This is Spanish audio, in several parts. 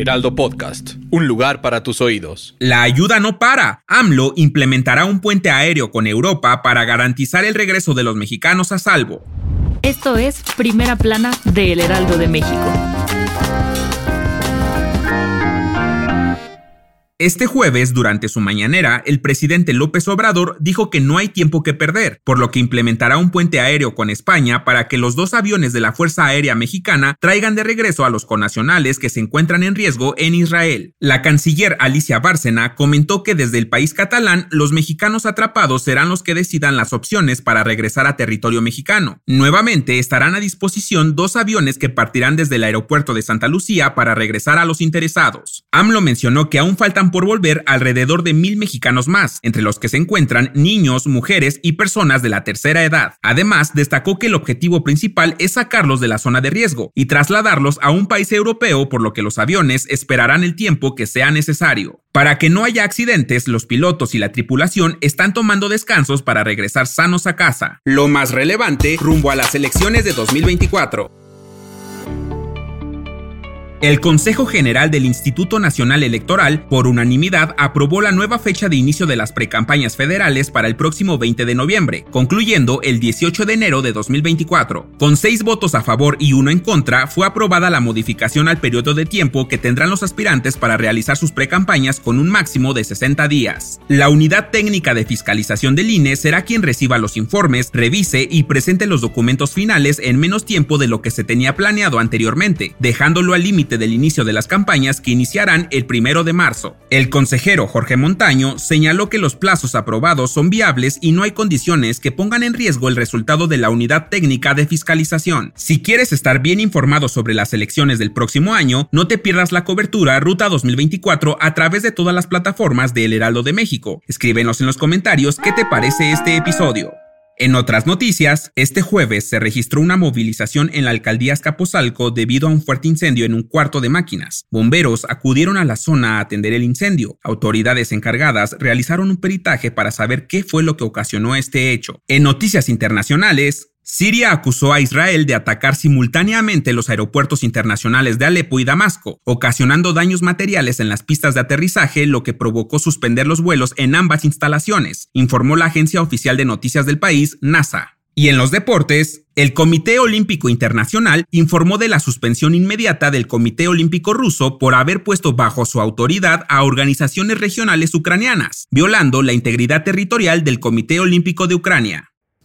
Heraldo Podcast, un lugar para tus oídos. La ayuda no para. AMLO implementará un puente aéreo con Europa para garantizar el regreso de los mexicanos a salvo. Esto es Primera Plana de El Heraldo de México. Este jueves, durante su mañanera, el presidente López Obrador dijo que no hay tiempo que perder, por lo que implementará un puente aéreo con España para que los dos aviones de la Fuerza Aérea Mexicana traigan de regreso a los connacionales que se encuentran en riesgo en Israel. La canciller Alicia Bárcena comentó que desde el país catalán los mexicanos atrapados serán los que decidan las opciones para regresar a territorio mexicano. Nuevamente estarán a disposición dos aviones que partirán desde el aeropuerto de Santa Lucía para regresar a los interesados. AMLO mencionó que aún faltan por volver alrededor de mil mexicanos más, entre los que se encuentran niños, mujeres y personas de la tercera edad. Además, destacó que el objetivo principal es sacarlos de la zona de riesgo y trasladarlos a un país europeo, por lo que los aviones esperarán el tiempo que sea necesario. Para que no haya accidentes, los pilotos y la tripulación están tomando descansos para regresar sanos a casa. Lo más relevante rumbo a las elecciones de 2024. El Consejo General del Instituto Nacional Electoral, por unanimidad, aprobó la nueva fecha de inicio de las precampañas federales para el próximo 20 de noviembre, concluyendo el 18 de enero de 2024. Con seis votos a favor y uno en contra, fue aprobada la modificación al periodo de tiempo que tendrán los aspirantes para realizar sus precampañas con un máximo de 60 días. La Unidad Técnica de Fiscalización del INE será quien reciba los informes, revise y presente los documentos finales en menos tiempo de lo que se tenía planeado anteriormente, dejándolo al límite del inicio de las campañas que iniciarán el primero de marzo. El consejero Jorge Montaño señaló que los plazos aprobados son viables y no hay condiciones que pongan en riesgo el resultado de la unidad técnica de fiscalización. Si quieres estar bien informado sobre las elecciones del próximo año, no te pierdas la cobertura Ruta 2024 a través de todas las plataformas de El Heraldo de México. Escríbenos en los comentarios qué te parece este episodio. En otras noticias, este jueves se registró una movilización en la alcaldía Escaposalco debido a un fuerte incendio en un cuarto de máquinas. Bomberos acudieron a la zona a atender el incendio. Autoridades encargadas realizaron un peritaje para saber qué fue lo que ocasionó este hecho. En noticias internacionales, Siria acusó a Israel de atacar simultáneamente los aeropuertos internacionales de Alepo y Damasco, ocasionando daños materiales en las pistas de aterrizaje, lo que provocó suspender los vuelos en ambas instalaciones, informó la agencia oficial de noticias del país, NASA. Y en los deportes, el Comité Olímpico Internacional informó de la suspensión inmediata del Comité Olímpico Ruso por haber puesto bajo su autoridad a organizaciones regionales ucranianas, violando la integridad territorial del Comité Olímpico de Ucrania.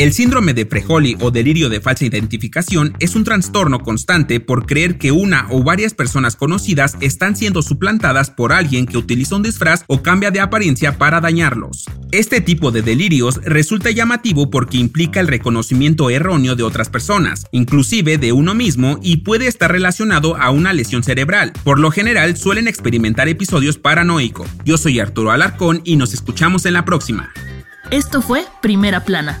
El síndrome de Prejoli o delirio de falsa identificación es un trastorno constante por creer que una o varias personas conocidas están siendo suplantadas por alguien que utiliza un disfraz o cambia de apariencia para dañarlos. Este tipo de delirios resulta llamativo porque implica el reconocimiento erróneo de otras personas, inclusive de uno mismo, y puede estar relacionado a una lesión cerebral. Por lo general suelen experimentar episodios paranoicos. Yo soy Arturo Alarcón y nos escuchamos en la próxima. Esto fue Primera Plana,